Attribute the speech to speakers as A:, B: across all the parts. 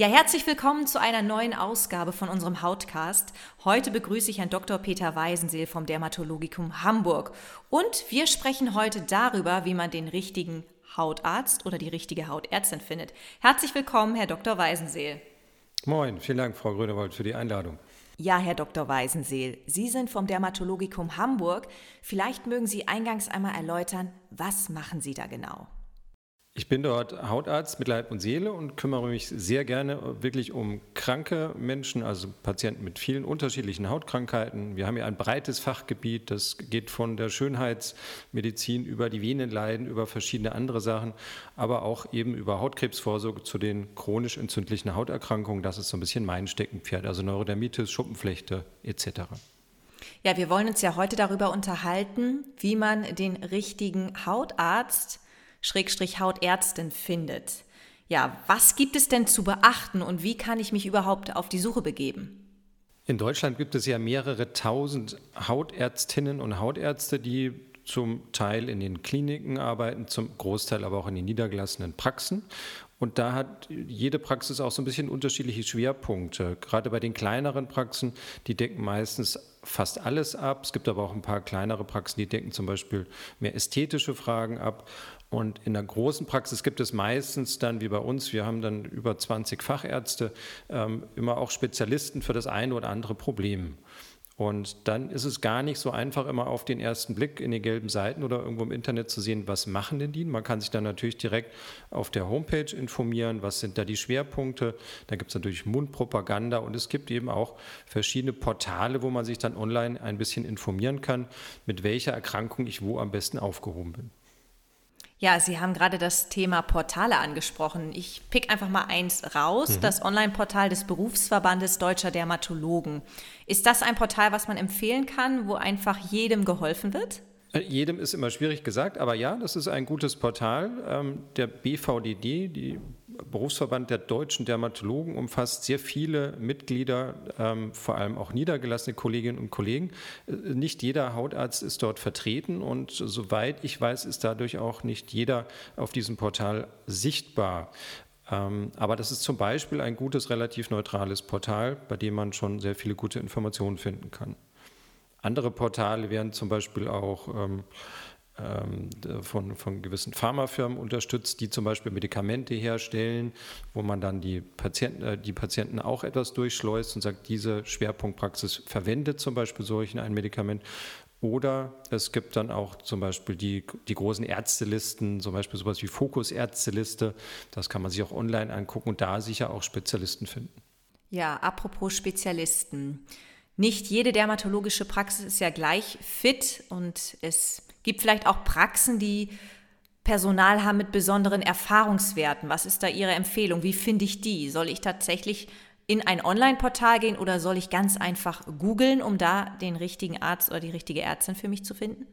A: Ja, herzlich willkommen zu einer neuen Ausgabe von unserem Hautcast. Heute begrüße ich Herrn Dr. Peter Weisenseel vom Dermatologikum Hamburg. Und wir sprechen heute darüber, wie man den richtigen Hautarzt oder die richtige Hautärztin findet. Herzlich willkommen, Herr Dr. Weisenseel.
B: Moin, vielen Dank, Frau Grönewold, für die Einladung.
A: Ja, Herr Dr. Weisenseel, Sie sind vom Dermatologikum Hamburg. Vielleicht mögen Sie eingangs einmal erläutern, was machen Sie da genau?
B: Ich bin dort Hautarzt mit Leib und Seele und kümmere mich sehr gerne wirklich um kranke Menschen, also Patienten mit vielen unterschiedlichen Hautkrankheiten. Wir haben hier ein breites Fachgebiet, das geht von der Schönheitsmedizin über die Venenleiden, über verschiedene andere Sachen, aber auch eben über Hautkrebsvorsorge zu den chronisch entzündlichen Hauterkrankungen. Das ist so ein bisschen mein Steckenpferd, also Neurodermitis, Schuppenflechte etc.
A: Ja, wir wollen uns ja heute darüber unterhalten, wie man den richtigen Hautarzt Schrägstrich Hautärztin findet. Ja, was gibt es denn zu beachten und wie kann ich mich überhaupt auf die Suche begeben?
B: In Deutschland gibt es ja mehrere tausend Hautärztinnen und Hautärzte, die zum Teil in den Kliniken arbeiten, zum Großteil aber auch in den niedergelassenen Praxen. Und da hat jede Praxis auch so ein bisschen unterschiedliche Schwerpunkte. Gerade bei den kleineren Praxen, die decken meistens fast alles ab. Es gibt aber auch ein paar kleinere Praxen, die decken zum Beispiel mehr ästhetische Fragen ab. Und in der großen Praxis gibt es meistens dann, wie bei uns, wir haben dann über 20 Fachärzte, ähm, immer auch Spezialisten für das eine oder andere Problem. Und dann ist es gar nicht so einfach, immer auf den ersten Blick in den gelben Seiten oder irgendwo im Internet zu sehen, was machen denn die? Man kann sich dann natürlich direkt auf der Homepage informieren, was sind da die Schwerpunkte. Da gibt es natürlich Mundpropaganda und es gibt eben auch verschiedene Portale, wo man sich dann online ein bisschen informieren kann, mit welcher Erkrankung ich wo am besten aufgehoben bin.
A: Ja, Sie haben gerade das Thema Portale angesprochen. Ich pick einfach mal eins raus, mhm. das Online-Portal des Berufsverbandes Deutscher Dermatologen. Ist das ein Portal, was man empfehlen kann, wo einfach jedem geholfen wird?
B: Äh, jedem ist immer schwierig gesagt, aber ja, das ist ein gutes Portal. Ähm, der BVDD, die Berufsverband der deutschen Dermatologen, umfasst sehr viele Mitglieder, ähm, vor allem auch niedergelassene Kolleginnen und Kollegen. Äh, nicht jeder Hautarzt ist dort vertreten und soweit ich weiß, ist dadurch auch nicht jeder auf diesem Portal sichtbar. Ähm, aber das ist zum Beispiel ein gutes, relativ neutrales Portal, bei dem man schon sehr viele gute Informationen finden kann. Andere Portale werden zum Beispiel auch ähm, von, von gewissen Pharmafirmen unterstützt, die zum Beispiel Medikamente herstellen, wo man dann die Patienten, äh, die Patienten auch etwas durchschleust und sagt, diese Schwerpunktpraxis verwendet zum Beispiel solch ein Medikament. Oder es gibt dann auch zum Beispiel die, die großen Ärztelisten, zum Beispiel sowas wie Fokus-Ärzteliste. Das kann man sich auch online angucken und da sicher auch Spezialisten finden.
A: Ja, apropos Spezialisten. Nicht jede dermatologische Praxis ist ja gleich fit und es gibt vielleicht auch Praxen, die Personal haben mit besonderen Erfahrungswerten. Was ist da Ihre Empfehlung? Wie finde ich die? Soll ich tatsächlich in ein Online-Portal gehen oder soll ich ganz einfach googeln, um da den richtigen Arzt oder die richtige Ärztin für mich zu finden?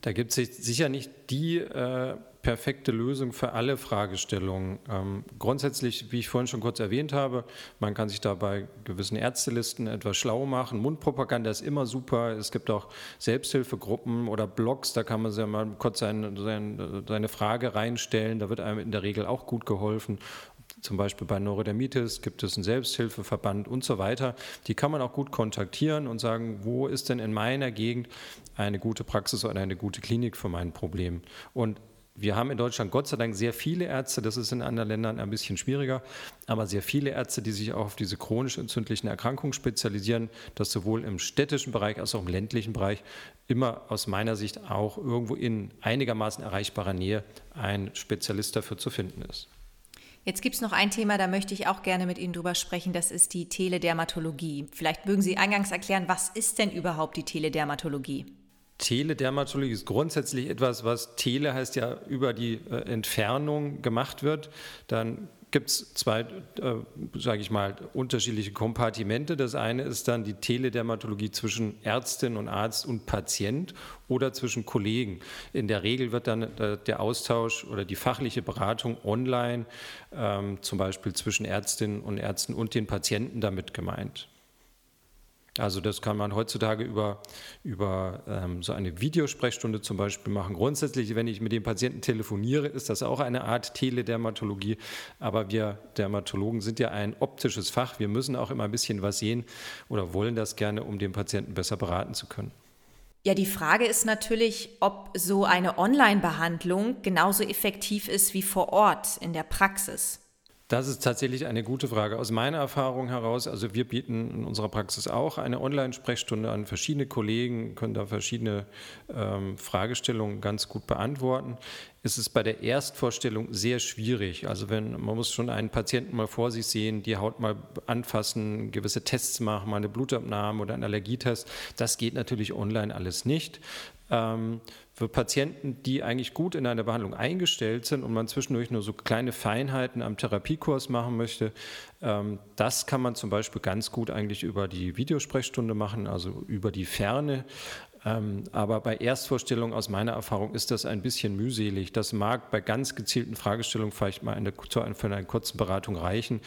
B: Da gibt es sicher nicht die äh, perfekte Lösung für alle Fragestellungen. Ähm, grundsätzlich, wie ich vorhin schon kurz erwähnt habe, man kann sich da bei gewissen Ärztelisten etwas schlau machen. Mundpropaganda ist immer super. Es gibt auch Selbsthilfegruppen oder Blogs, da kann man sich mal kurz sein, sein, seine Frage reinstellen. Da wird einem in der Regel auch gut geholfen zum Beispiel bei Neurodermitis gibt es einen Selbsthilfeverband und so weiter. Die kann man auch gut kontaktieren und sagen, wo ist denn in meiner Gegend eine gute Praxis oder eine gute Klinik für mein Problem? Und wir haben in Deutschland Gott sei Dank sehr viele Ärzte, das ist in anderen Ländern ein bisschen schwieriger, aber sehr viele Ärzte, die sich auch auf diese chronisch entzündlichen Erkrankungen spezialisieren, dass sowohl im städtischen Bereich als auch im ländlichen Bereich immer aus meiner Sicht auch irgendwo in einigermaßen erreichbarer Nähe ein Spezialist dafür zu finden ist.
A: Jetzt gibt es noch ein Thema, da möchte ich auch gerne mit Ihnen drüber sprechen, das ist die Teledermatologie. Vielleicht mögen Sie eingangs erklären, was ist denn überhaupt die Teledermatologie?
B: Teledermatologie ist grundsätzlich etwas, was Tele heißt ja über die äh, Entfernung gemacht wird. Dann gibt es zwei, äh, sage ich mal, unterschiedliche Kompartimente. Das eine ist dann die Teledermatologie zwischen Ärztin und Arzt und Patient oder zwischen Kollegen. In der Regel wird dann äh, der Austausch oder die fachliche Beratung online, ähm, zum Beispiel zwischen Ärztinnen und Ärzten und den Patienten damit gemeint. Also das kann man heutzutage über, über ähm, so eine Videosprechstunde zum Beispiel machen. Grundsätzlich, wenn ich mit dem Patienten telefoniere, ist das auch eine Art Teledermatologie. Aber wir Dermatologen sind ja ein optisches Fach. Wir müssen auch immer ein bisschen was sehen oder wollen das gerne, um den Patienten besser beraten zu können.
A: Ja, die Frage ist natürlich, ob so eine Online-Behandlung genauso effektiv ist wie vor Ort in der Praxis.
B: Das ist tatsächlich eine gute Frage. Aus meiner Erfahrung heraus, also wir bieten in unserer Praxis auch eine Online-Sprechstunde an verschiedene Kollegen, können da verschiedene ähm, Fragestellungen ganz gut beantworten. Es ist bei der Erstvorstellung sehr schwierig. Also wenn man muss schon einen Patienten mal vor sich sehen, die Haut mal anfassen, gewisse Tests machen, mal eine Blutabnahme oder einen Allergietest. Das geht natürlich online alles nicht. Ähm, für Patienten, die eigentlich gut in einer Behandlung eingestellt sind und man zwischendurch nur so kleine Feinheiten am Therapiekurs machen möchte, ähm, das kann man zum Beispiel ganz gut eigentlich über die Videosprechstunde machen, also über die Ferne. Ähm, aber bei Erstvorstellungen aus meiner Erfahrung ist das ein bisschen mühselig. Das mag bei ganz gezielten Fragestellungen vielleicht mal eine, für eine kurze Beratung reichen.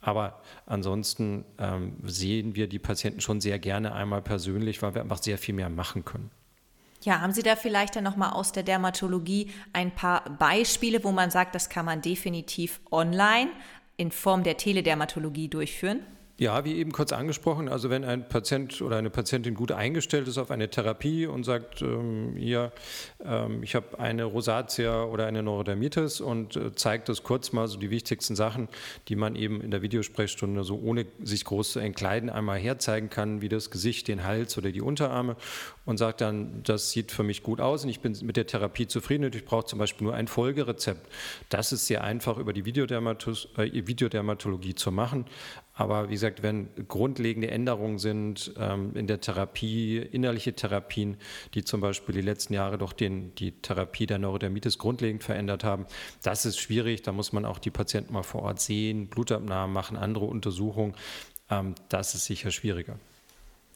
B: Aber ansonsten ähm, sehen wir die Patienten schon sehr gerne einmal persönlich, weil wir einfach sehr viel mehr machen können.
A: Ja, haben Sie da vielleicht dann nochmal aus der Dermatologie ein paar Beispiele, wo man sagt, das kann man definitiv online in Form der Teledermatologie durchführen?
B: Ja, wie eben kurz angesprochen, also wenn ein Patient oder eine Patientin gut eingestellt ist auf eine Therapie und sagt, ähm, hier, ähm, ich habe eine Rosatia oder eine Neurodermitis und äh, zeigt das kurz mal so die wichtigsten Sachen, die man eben in der Videosprechstunde so ohne sich groß zu entkleiden einmal herzeigen kann, wie das Gesicht, den Hals oder die Unterarme und sagt dann, das sieht für mich gut aus und ich bin mit der Therapie zufrieden und ich brauche zum Beispiel nur ein Folgerezept. Das ist sehr einfach über die äh, Videodermatologie zu machen. Aber wie gesagt, wenn grundlegende Änderungen sind ähm, in der Therapie, innerliche Therapien, die zum Beispiel die letzten Jahre doch den, die Therapie der Neurodermitis grundlegend verändert haben, das ist schwierig. Da muss man auch die Patienten mal vor Ort sehen, Blutabnahmen machen, andere Untersuchungen. Ähm, das ist sicher schwieriger.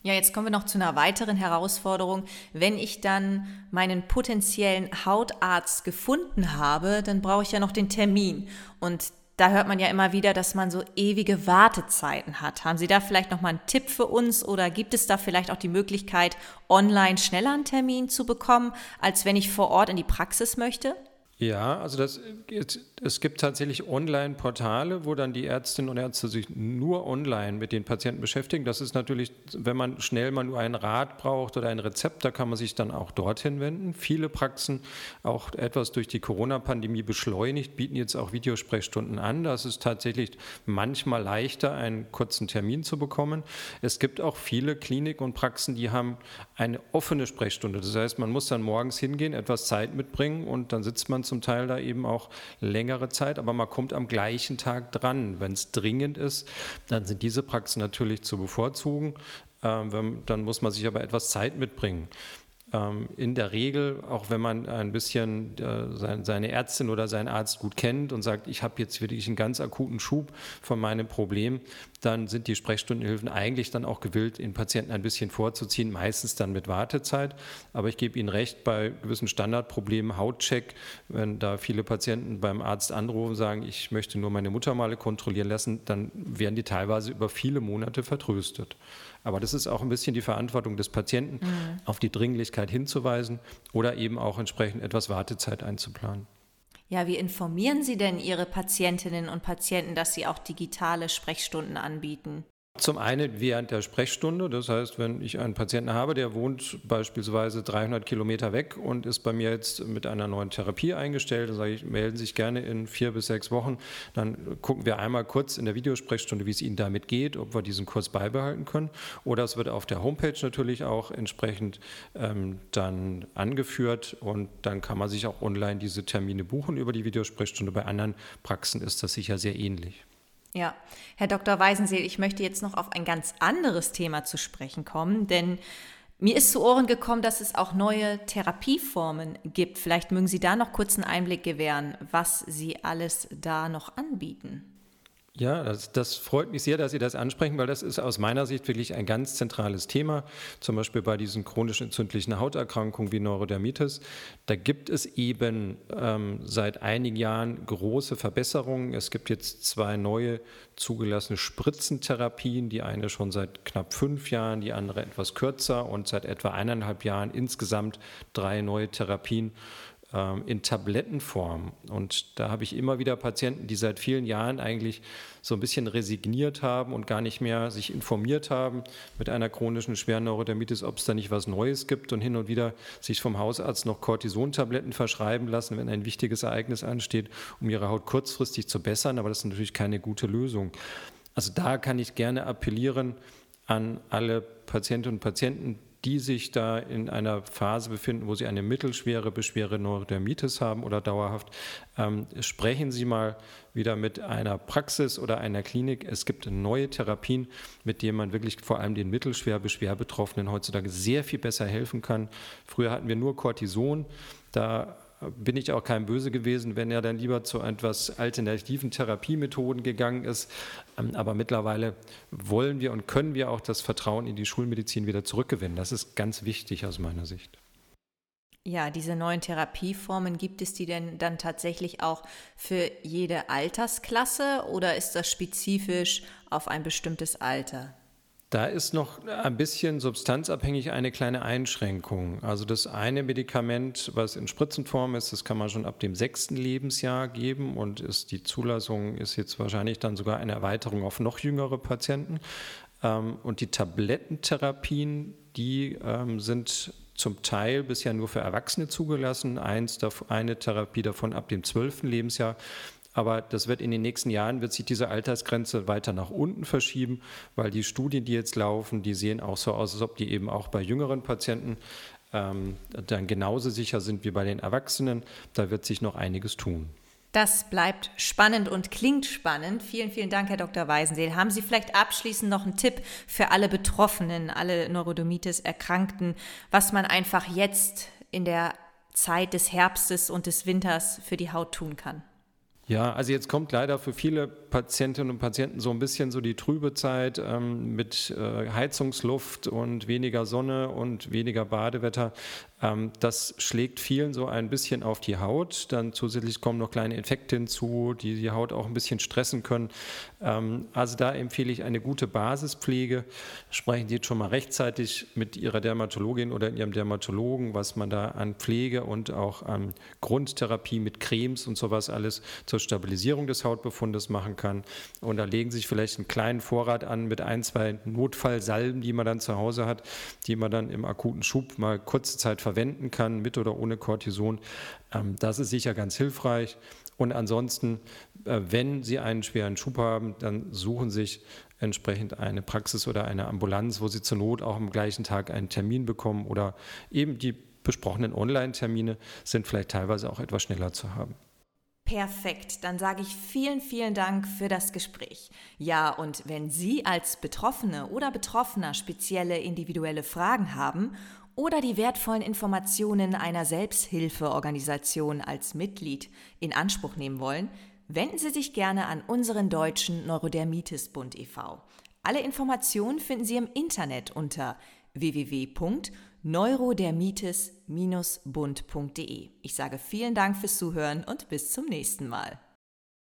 A: Ja, jetzt kommen wir noch zu einer weiteren Herausforderung. Wenn ich dann meinen potenziellen Hautarzt gefunden habe, dann brauche ich ja noch den Termin. Und da hört man ja immer wieder, dass man so ewige Wartezeiten hat. Haben Sie da vielleicht noch mal einen Tipp für uns oder gibt es da vielleicht auch die Möglichkeit, online schneller einen Termin zu bekommen, als wenn ich vor Ort in die Praxis möchte?
B: Ja, also das, es gibt tatsächlich Online-Portale, wo dann die Ärztinnen und Ärzte sich nur online mit den Patienten beschäftigen. Das ist natürlich, wenn man schnell mal nur einen Rat braucht oder ein Rezept, da kann man sich dann auch dorthin wenden. Viele Praxen, auch etwas durch die Corona-Pandemie beschleunigt, bieten jetzt auch Videosprechstunden an. Das ist tatsächlich manchmal leichter, einen kurzen Termin zu bekommen. Es gibt auch viele Kliniken und Praxen, die haben eine offene Sprechstunde. Das heißt, man muss dann morgens hingehen, etwas Zeit mitbringen und dann sitzt man zum Teil da eben auch längere Zeit, aber man kommt am gleichen Tag dran. Wenn es dringend ist, dann sind diese Praxen natürlich zu bevorzugen. Ähm, dann muss man sich aber etwas Zeit mitbringen. Ähm, in der Regel, auch wenn man ein bisschen äh, seine Ärztin oder seinen Arzt gut kennt und sagt, ich habe jetzt wirklich einen ganz akuten Schub von meinem Problem, dann sind die Sprechstundenhilfen eigentlich dann auch gewillt, den Patienten ein bisschen vorzuziehen, meistens dann mit Wartezeit. Aber ich gebe Ihnen recht, bei gewissen Standardproblemen, Hautcheck, wenn da viele Patienten beim Arzt anrufen und sagen, ich möchte nur meine Muttermale kontrollieren lassen, dann werden die teilweise über viele Monate vertröstet. Aber das ist auch ein bisschen die Verantwortung des Patienten, mhm. auf die Dringlichkeit hinzuweisen oder eben auch entsprechend etwas Wartezeit einzuplanen.
A: Ja, wie informieren Sie denn Ihre Patientinnen und Patienten, dass Sie auch digitale Sprechstunden anbieten?
B: Zum einen während der Sprechstunde, das heißt, wenn ich einen Patienten habe, der wohnt beispielsweise 300 Kilometer weg und ist bei mir jetzt mit einer neuen Therapie eingestellt, dann sage ich, melden Sie sich gerne in vier bis sechs Wochen, dann gucken wir einmal kurz in der Videosprechstunde, wie es Ihnen damit geht, ob wir diesen Kurs beibehalten können. Oder es wird auf der Homepage natürlich auch entsprechend ähm, dann angeführt und dann kann man sich auch online diese Termine buchen über die Videosprechstunde. Bei anderen Praxen ist das sicher sehr ähnlich.
A: Ja, Herr Dr. Weisenseel, ich möchte jetzt noch auf ein ganz anderes Thema zu sprechen kommen, denn mir ist zu Ohren gekommen, dass es auch neue Therapieformen gibt. Vielleicht mögen Sie da noch kurz einen Einblick gewähren, was Sie alles da noch anbieten.
B: Ja, das, das, freut mich sehr, dass Sie das ansprechen, weil das ist aus meiner Sicht wirklich ein ganz zentrales Thema. Zum Beispiel bei diesen chronisch entzündlichen Hauterkrankungen wie Neurodermitis. Da gibt es eben ähm, seit einigen Jahren große Verbesserungen. Es gibt jetzt zwei neue zugelassene Spritzentherapien, die eine schon seit knapp fünf Jahren, die andere etwas kürzer und seit etwa eineinhalb Jahren insgesamt drei neue Therapien in Tablettenform. Und da habe ich immer wieder Patienten, die seit vielen Jahren eigentlich so ein bisschen resigniert haben und gar nicht mehr sich informiert haben mit einer chronischen schweren Neurodermitis, ob es da nicht was Neues gibt und hin und wieder sich vom Hausarzt noch Cortisontabletten verschreiben lassen, wenn ein wichtiges Ereignis ansteht, um ihre Haut kurzfristig zu bessern. Aber das ist natürlich keine gute Lösung. Also da kann ich gerne appellieren an alle Patientinnen und Patienten, die sich da in einer Phase befinden, wo sie eine mittelschwere beschwere Neurodermitis haben oder dauerhaft, ähm, sprechen Sie mal wieder mit einer Praxis oder einer Klinik. Es gibt neue Therapien, mit denen man wirklich vor allem den mittelschwer Beschwerbetroffenen heutzutage sehr viel besser helfen kann. Früher hatten wir nur Cortison. Da bin ich auch kein Böse gewesen, wenn er dann lieber zu etwas alternativen Therapiemethoden gegangen ist. Ähm, aber mittlerweile wollen wir und können wir auch das Vertrauen in die Schulmedizin wieder zurückgewinnen. Das ist ganz wichtig aus meiner Sicht.
A: Ja, diese neuen Therapieformen, gibt es die denn dann tatsächlich auch für jede Altersklasse oder ist das spezifisch auf ein bestimmtes Alter?
B: Da ist noch ein bisschen substanzabhängig eine kleine Einschränkung. Also das eine Medikament, was in Spritzenform ist, das kann man schon ab dem sechsten Lebensjahr geben und ist, die Zulassung ist jetzt wahrscheinlich dann sogar eine Erweiterung auf noch jüngere Patienten. Ähm, und die Tablettentherapien, die ähm, sind zum Teil bisher nur für Erwachsene zugelassen. Eine Therapie davon ab dem zwölften Lebensjahr. Aber das wird in den nächsten Jahren, wird sich diese Altersgrenze weiter nach unten verschieben, weil die Studien, die jetzt laufen, die sehen auch so aus, als ob die eben auch bei jüngeren Patienten ähm, dann genauso sicher sind wie bei den Erwachsenen. Da wird sich noch einiges tun.
A: Das bleibt spannend und klingt spannend. Vielen, vielen Dank, Herr Dr. Weisenseel. Haben Sie vielleicht abschließend noch einen Tipp für alle Betroffenen, alle Neurodermitis-Erkrankten, was man einfach jetzt in der Zeit des Herbstes und des Winters für die Haut tun kann?
B: Ja, also jetzt kommt leider für viele Patientinnen und Patienten so ein bisschen so die trübe Zeit ähm, mit äh, Heizungsluft und weniger Sonne und weniger Badewetter. Ähm, das schlägt vielen so ein bisschen auf die Haut. Dann zusätzlich kommen noch kleine Infekte hinzu, die die Haut auch ein bisschen stressen können. Ähm, also da empfehle ich eine gute Basispflege. Sprechen Sie jetzt schon mal rechtzeitig mit Ihrer Dermatologin oder Ihrem Dermatologen, was man da an Pflege und auch an Grundtherapie mit Cremes und sowas alles zur Stabilisierung des Hautbefundes machen kann. Und da legen Sie sich vielleicht einen kleinen Vorrat an mit ein, zwei Notfallsalben, die man dann zu Hause hat, die man dann im akuten Schub mal kurze Zeit verwendet verwenden kann, mit oder ohne Cortison. Ähm, das ist sicher ganz hilfreich. Und ansonsten, äh, wenn Sie einen schweren Schub haben, dann suchen Sie sich entsprechend eine Praxis oder eine Ambulanz, wo Sie zur Not auch am gleichen Tag einen Termin bekommen oder eben die besprochenen Online-Termine sind vielleicht teilweise auch etwas schneller zu haben.
A: Perfekt, dann sage ich vielen, vielen Dank für das Gespräch. Ja, und wenn Sie als Betroffene oder Betroffener spezielle individuelle Fragen haben oder die wertvollen Informationen einer Selbsthilfeorganisation als Mitglied in Anspruch nehmen wollen, wenden Sie sich gerne an unseren deutschen Neurodermitis-Bund e.V. Alle Informationen finden Sie im Internet unter www.neurodermitis-bund.de. Ich sage vielen Dank fürs Zuhören und bis zum nächsten Mal.